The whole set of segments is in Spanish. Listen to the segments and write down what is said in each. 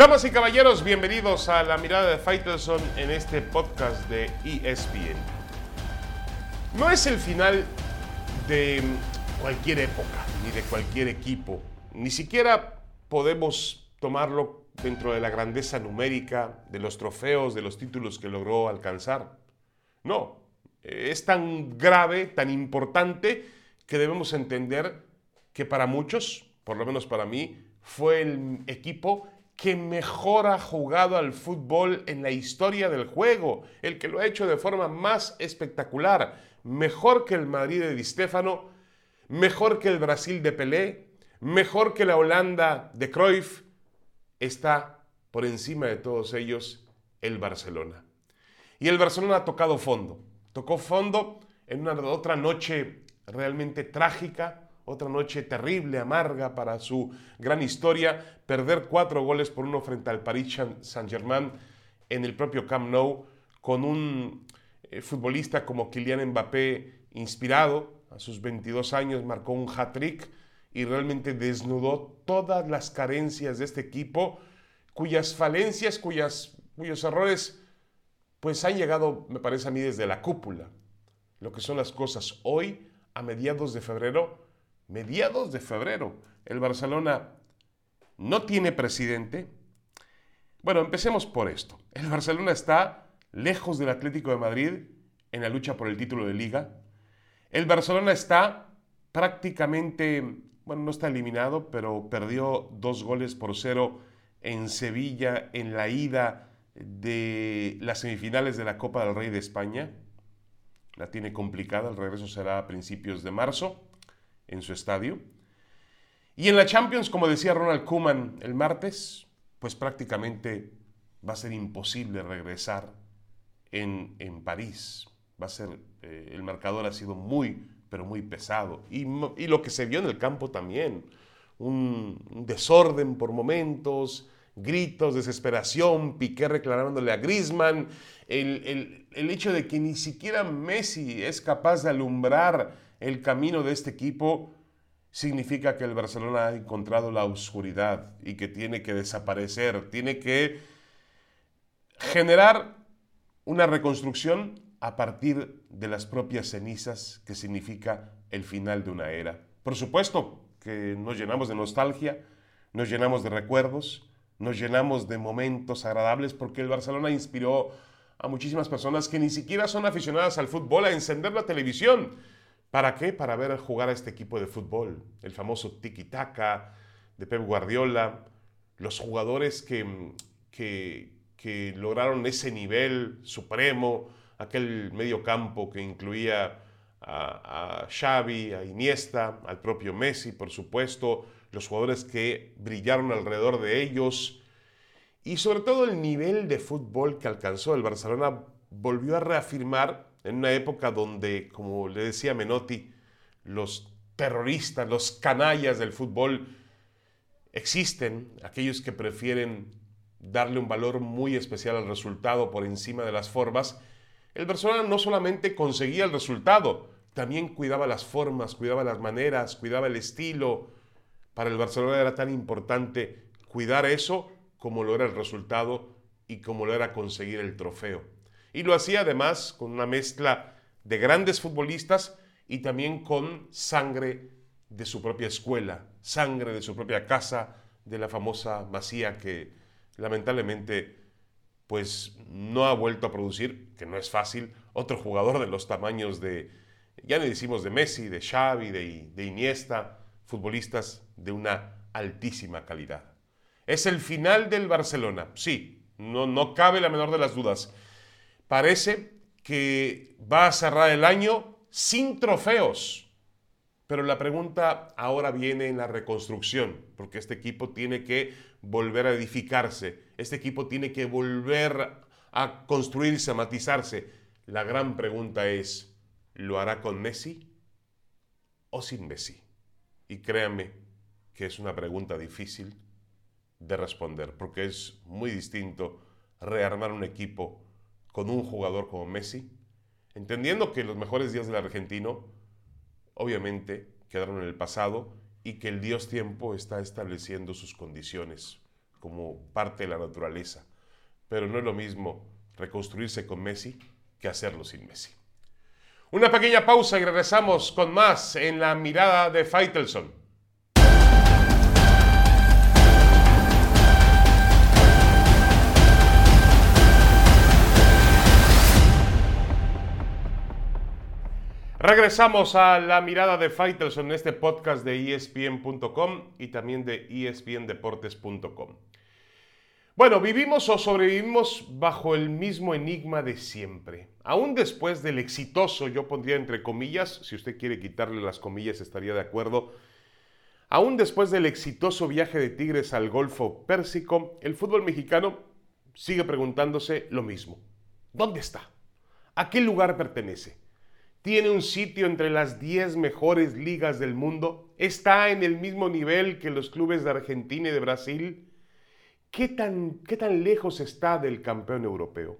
Damas y caballeros, bienvenidos a la mirada de Faitelson en este podcast de ESPN. No es el final de cualquier época, ni de cualquier equipo. Ni siquiera podemos tomarlo dentro de la grandeza numérica, de los trofeos, de los títulos que logró alcanzar. No, es tan grave, tan importante, que debemos entender que para muchos, por lo menos para mí, fue el equipo que mejor ha jugado al fútbol en la historia del juego, el que lo ha hecho de forma más espectacular, mejor que el Madrid de Di Stéfano, mejor que el Brasil de Pelé, mejor que la Holanda de Cruyff, está por encima de todos ellos el Barcelona. Y el Barcelona ha tocado fondo, tocó fondo en una otra noche realmente trágica, otra noche terrible, amarga para su gran historia, perder cuatro goles por uno frente al Paris Saint-Germain en el propio Camp Nou, con un eh, futbolista como Kylian Mbappé inspirado, a sus 22 años marcó un hat-trick y realmente desnudó todas las carencias de este equipo, cuyas falencias, cuyas, cuyos errores, pues han llegado, me parece a mí, desde la cúpula. Lo que son las cosas hoy, a mediados de febrero, mediados de febrero. El Barcelona no tiene presidente. Bueno, empecemos por esto. El Barcelona está lejos del Atlético de Madrid en la lucha por el título de liga. El Barcelona está prácticamente, bueno, no está eliminado, pero perdió dos goles por cero en Sevilla en la ida de las semifinales de la Copa del Rey de España. La tiene complicada, el regreso será a principios de marzo en su estadio. Y en la Champions, como decía Ronald Koeman el martes, pues prácticamente va a ser imposible regresar en, en París. Va a ser, eh, el marcador ha sido muy, pero muy pesado. Y, lo que se vio en el campo también, un, desorden por momentos, gritos, desesperación, Piqué reclamándole a Griezmann, el, el, el hecho de que ni siquiera Messi es capaz de alumbrar el camino de este equipo significa que el Barcelona ha encontrado la oscuridad y que tiene que desaparecer, tiene que generar una reconstrucción a partir de las propias cenizas que significa el final de una era. Por supuesto que nos llenamos de nostalgia, nos llenamos de recuerdos, nos llenamos de momentos agradables porque el Barcelona inspiró a muchísimas personas que ni siquiera son aficionadas al fútbol a encender la televisión ¿Para qué? Para ver jugar a este equipo de fútbol, el famoso tiki-taka de Pep Guardiola, los jugadores que, que, lograron ese nivel supremo, aquel medio campo que incluía a, a, Xavi, a Iniesta, al propio Messi, por supuesto, los jugadores que brillaron alrededor de ellos y sobre todo el nivel de fútbol que alcanzó el Barcelona volvió a reafirmar en una época donde, como le decía Menotti, los terroristas, los canallas del fútbol existen, aquellos que prefieren darle un valor muy especial al resultado por encima de las formas, el Barcelona no solamente conseguía el resultado, también cuidaba las formas, cuidaba las maneras, cuidaba el estilo. Para el Barcelona era tan importante cuidar eso como lo era el resultado y como lo era conseguir el trofeo. Y lo hacía además con una mezcla de grandes futbolistas y también con sangre de su propia escuela, sangre de su propia casa, de la famosa Masía que lamentablemente pues no ha vuelto a producir, que no es fácil, otro jugador de los tamaños de, ya le decimos de Messi, de Xavi, de, Iniesta, futbolistas de una altísima calidad. Es el final del Barcelona, sí, no, no cabe la menor de las dudas parece que va a cerrar el año sin trofeos. Pero la pregunta ahora viene en la reconstrucción, porque este equipo tiene que volver a edificarse, este equipo tiene que volver a construirse, a matizarse. La gran pregunta es, ¿lo hará con Messi o sin Messi? Y créanme que es una pregunta difícil de responder, porque es muy distinto rearmar un equipo con un jugador como Messi, entendiendo que los mejores días del argentino obviamente quedaron en el pasado y que el Dios tiempo está estableciendo sus condiciones, como parte de la naturaleza. Pero no es lo mismo reconstruirse con Messi que hacerlo sin Messi. Una pequeña pausa y regresamos con más en la mirada de Faitelson. Regresamos a la mirada de Fighters en este podcast de ESPN.com y también de ESPNDeportes.com. Bueno, vivimos o sobrevivimos bajo el mismo enigma de siempre. Aún después del exitoso, yo pondría entre comillas, si usted quiere quitarle las comillas estaría de acuerdo, aún después del exitoso viaje de Tigres al Golfo Pérsico, el fútbol mexicano sigue preguntándose lo mismo. ¿Dónde está? ¿A qué lugar pertenece? Tiene un sitio entre las 10 mejores ligas del mundo, está en el mismo nivel que los clubes de Argentina y de Brasil. ¿Qué tan, qué tan lejos está del campeón europeo?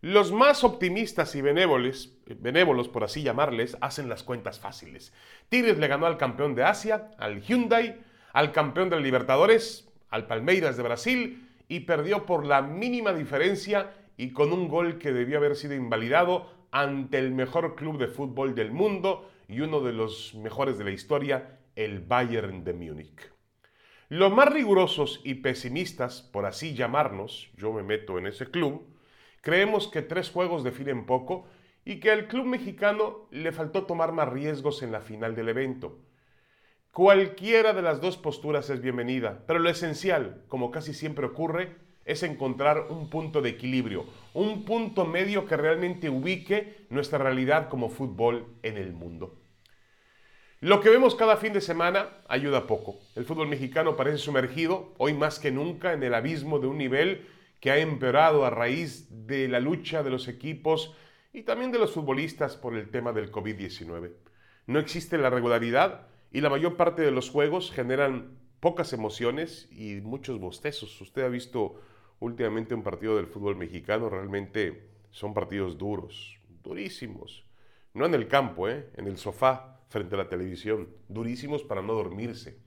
Los más optimistas y benévolos, benévolos, por así llamarles, hacen las cuentas fáciles. Tigres le ganó al campeón de Asia, al Hyundai, al campeón de Libertadores, al Palmeiras de Brasil y perdió por la mínima diferencia y con un gol que debió haber sido invalidado ante el mejor club de fútbol del mundo y uno de los mejores de la historia, el Bayern de Múnich. Los más rigurosos y pesimistas, por así llamarnos, yo me meto en ese club, creemos que tres juegos definen poco y que al club mexicano le faltó tomar más riesgos en la final del evento. Cualquiera de las dos posturas es bienvenida, pero lo esencial, como casi siempre ocurre, es encontrar un punto de equilibrio, un punto medio que realmente ubique nuestra realidad como fútbol en el mundo. Lo que vemos cada fin de semana ayuda poco. El fútbol mexicano parece sumergido, hoy más que nunca, en el abismo de un nivel que ha empeorado a raíz de la lucha de los equipos y también de los futbolistas por el tema del COVID-19. No existe la regularidad y la mayor parte de los juegos generan pocas emociones y muchos bostezos. Usted ha visto últimamente un partido del fútbol mexicano, realmente son partidos duros, durísimos. No en el campo, ¿eh? en el sofá, frente a la televisión, durísimos para no dormirse.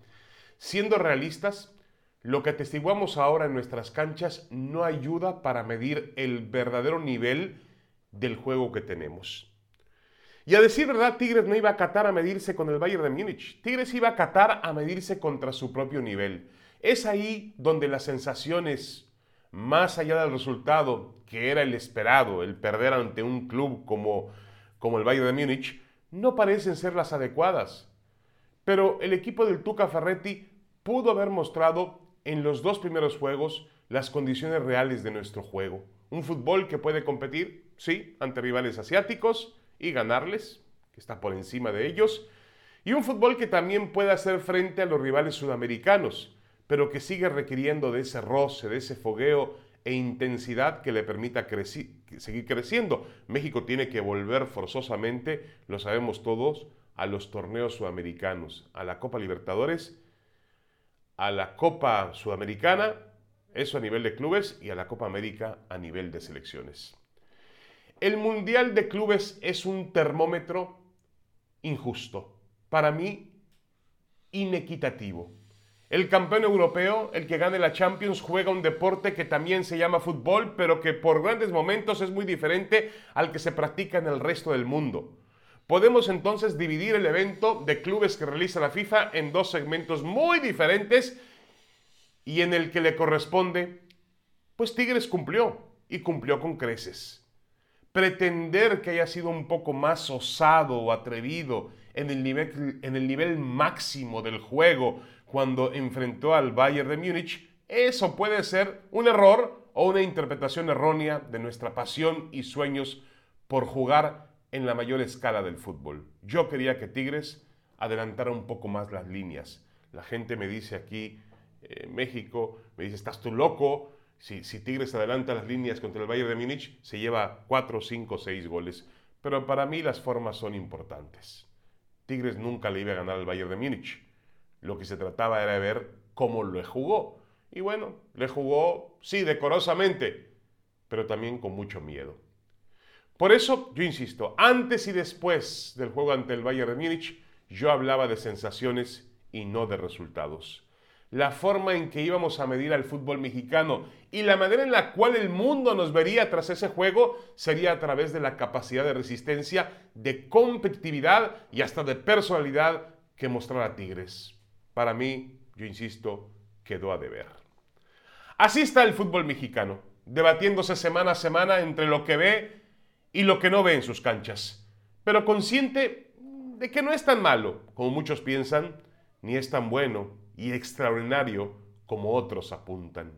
Siendo realistas, lo que atestiguamos ahora en nuestras canchas no ayuda para medir el verdadero nivel del juego que tenemos. Y a decir verdad, Tigres no iba a Qatar a medirse con el Bayern de Múnich. Tigres iba a Qatar a medirse contra su propio nivel. Es ahí donde las sensaciones más allá del resultado, que era el esperado, el perder ante un club como, como el Bayern de Múnich, no parecen ser las adecuadas. Pero el equipo del Tuca Ferretti pudo haber mostrado en los dos primeros juegos las condiciones reales de nuestro juego. Un fútbol que puede competir, sí, ante rivales asiáticos y ganarles, que está por encima de ellos, y un fútbol que también puede hacer frente a los rivales sudamericanos, pero que sigue requiriendo de ese roce, de ese fogueo e intensidad que le permita seguir creciendo. México tiene que volver forzosamente, lo sabemos todos, a los torneos sudamericanos, a la Copa Libertadores, a la Copa Sudamericana, eso a nivel de clubes, y a la Copa América a nivel de selecciones. El Mundial de Clubes es un termómetro injusto, para mí inequitativo. El campeón europeo, el que gane la Champions, juega un deporte que también se llama fútbol, pero que por grandes momentos es muy diferente al que se practica en el resto del mundo. Podemos entonces dividir el evento de clubes que realiza la FIFA en dos segmentos muy diferentes y en el que le corresponde, pues Tigres cumplió y cumplió con creces. Pretender que haya sido un poco más osado o atrevido en el nivel, en el nivel máximo del juego, cuando enfrentó al Bayern de Múnich, eso puede ser un error o una interpretación errónea de nuestra pasión y sueños por jugar en la mayor escala del fútbol. Yo quería que Tigres adelantara un poco más las líneas. La gente me dice aquí, en México, me dice, estás tú loco, si, Tigres adelanta las líneas contra el Bayern de Múnich, se lleva 4, 5, 6 goles. Pero para mí las formas son importantes. Tigres nunca le iba a ganar al Bayern de Múnich. Lo que se trataba era de ver cómo le jugó. Y bueno, le jugó, sí, decorosamente, pero también con mucho miedo. Por eso, yo insisto, antes y después del juego ante el Bayern de Múnich, yo hablaba de sensaciones y no de resultados. La forma en que íbamos a medir al fútbol mexicano y la manera en la cual el mundo nos vería tras ese juego sería a través de la capacidad de resistencia, de competitividad y hasta de personalidad que mostrara Tigres. Para mí, yo insisto, quedó a deber. Así está el fútbol mexicano, debatiéndose semana a semana entre lo que ve y lo que no ve en sus canchas, pero consciente de que no es tan malo como muchos piensan, ni es tan bueno y extraordinario como otros apuntan.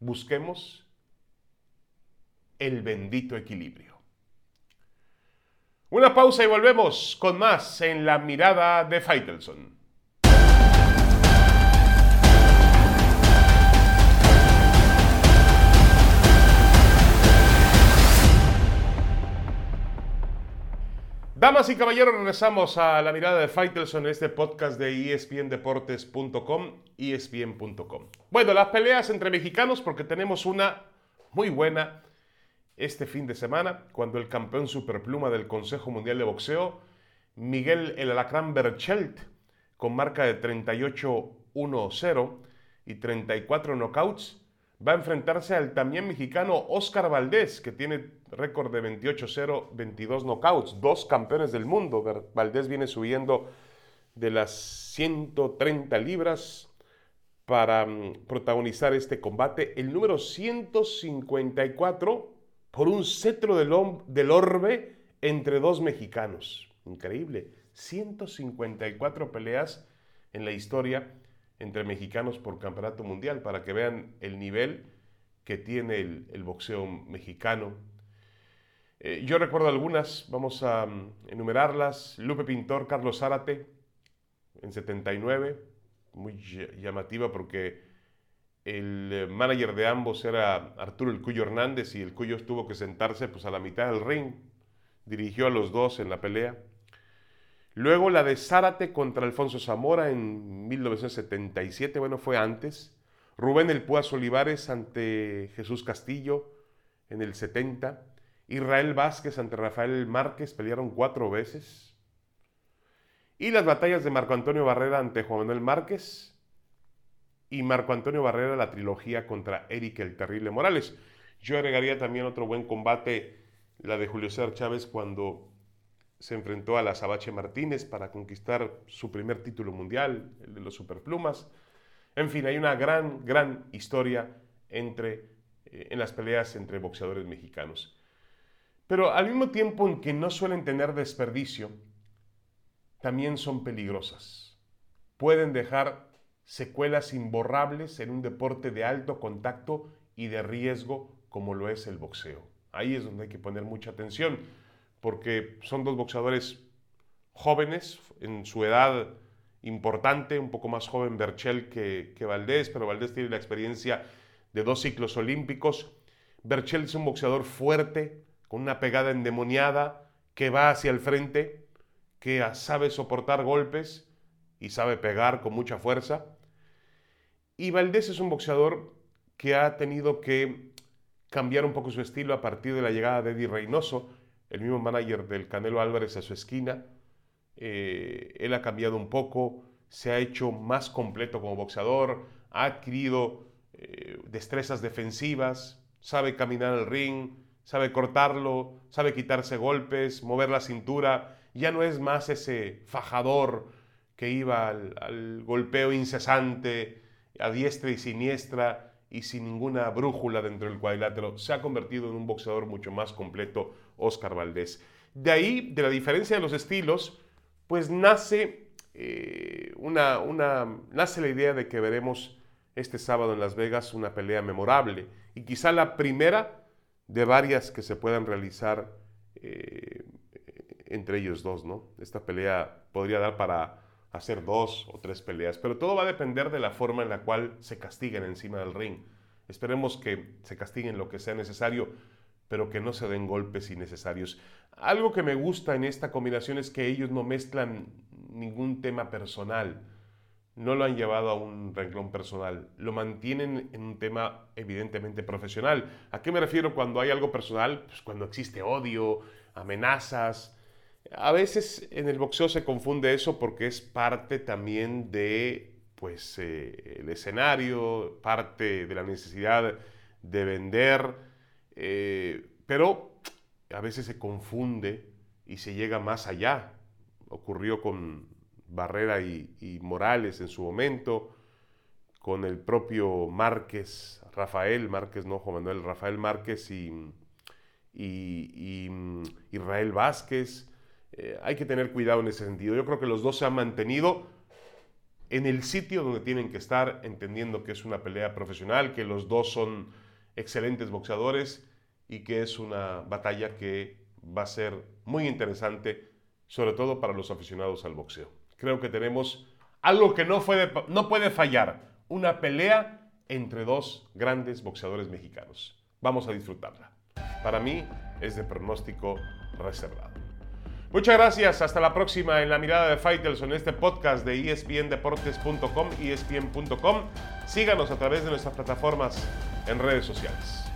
Busquemos el bendito equilibrio. Una pausa y volvemos con más en la mirada de Faitelson. Damas y caballeros, regresamos a la mirada de Faitelson en este podcast de espndeportes.com, espn.com. Bueno, las peleas entre mexicanos, porque tenemos una muy buena este fin de semana, cuando el campeón superpluma del Consejo Mundial de Boxeo, Miguel El Alacrán Berchelt, con marca de 38-1-0 y 34 knockouts, va a enfrentarse al también mexicano Oscar Valdés, que tiene récord de 28-0, 22 knockouts, dos campeones del mundo. Valdés viene subiendo de las 130 libras para mm, protagonizar este combate. El número 154 por un cetro del, del orbe entre dos mexicanos. Increíble. 154 peleas en la historia entre mexicanos por campeonato mundial para que vean el nivel que tiene el, boxeo mexicano. Eh, yo recuerdo algunas, vamos a um, enumerarlas. Lupe Pintor, Carlos Zárate, en 79, muy llamativa porque el eh, manager de ambos era Arturo El Cuyo Hernández y el Cuyo tuvo que sentarse pues, a la mitad del ring. Dirigió a los dos en la pelea. Luego la de Zárate contra Alfonso Zamora en 1977, bueno, fue antes. Rubén El Púas Olivares ante Jesús Castillo en el 70. Israel Vázquez ante Rafael Márquez pelearon cuatro veces. Y las batallas de Marco Antonio Barrera ante Juan Manuel Márquez. Y Marco Antonio Barrera la trilogía contra Eric el Terrible Morales. Yo agregaría también otro buen combate, la de Julio César Chávez cuando se enfrentó a la Sabache Martínez para conquistar su primer título mundial, el de los Superplumas. En fin, hay una gran, gran historia entre, eh, en las peleas entre boxeadores mexicanos. Pero al mismo tiempo en que no suelen tener desperdicio, también son peligrosas. Pueden dejar secuelas imborrables en un deporte de alto contacto y de riesgo como lo es el boxeo. Ahí es donde hay que poner mucha atención porque son dos boxeadores jóvenes, en su edad importante, un poco más joven Berchel que, que Valdés, pero Valdés tiene la experiencia de dos ciclos olímpicos. Berchel es un boxeador fuerte, con una pegada endemoniada, que va hacia el frente, que sabe soportar golpes y sabe pegar con mucha fuerza. Y Valdés es un boxeador que ha tenido que cambiar un poco su estilo a partir de la llegada de Eddie Reynoso, el mismo manager del Canelo Álvarez a su esquina. Eh, él ha cambiado un poco, se ha hecho más completo como boxeador, ha adquirido eh, destrezas defensivas, sabe caminar al ring, sabe cortarlo, sabe quitarse golpes, mover la cintura. Ya no es más ese fajador que iba al, al golpeo incesante, a diestra y siniestra y sin ninguna brújula dentro del cuadrilátero. Se ha convertido en un boxeador mucho más completo, Oscar Valdés. De ahí, de la diferencia de los estilos, pues nace, eh, una, una, nace la idea de que veremos este sábado en Las Vegas una pelea memorable y quizá la primera de varias que se puedan realizar eh, entre ellos dos, ¿no? Esta pelea podría dar para hacer dos o tres peleas, pero todo va a depender de la forma en la cual se castiguen encima del ring. Esperemos que se castiguen lo que sea necesario pero que no se den golpes innecesarios. Algo que me gusta en esta combinación es que ellos no mezclan ningún tema personal, no lo han llevado a un renglón personal, lo mantienen en un tema evidentemente profesional. ¿A qué me refiero cuando hay algo personal? Pues cuando existe odio, amenazas. A veces en el boxeo se confunde eso porque es parte también de pues eh, el escenario, parte de la necesidad de vender, eh, pero a veces se confunde y se llega más allá. Ocurrió con Barrera y, Morales en su momento, con el propio Márquez, Rafael Márquez, no Juan Manuel, Rafael Márquez y, y Israel Vázquez. Eh, hay que tener cuidado en ese sentido. Yo creo que los dos se han mantenido en el sitio donde tienen que estar, entendiendo que es una pelea profesional, que los dos son excelentes boxeadores y que es una batalla que va a ser muy interesante, sobre todo para los aficionados al boxeo. Creo que tenemos algo que no, puede fallar, una pelea entre dos grandes boxeadores mexicanos. Vamos a disfrutarla. Para mí es de pronóstico reservado. Muchas gracias, hasta la próxima en la mirada de Fighters en este podcast de espndeportes.com espn.com. Síganos a través de nuestras plataformas en redes sociales.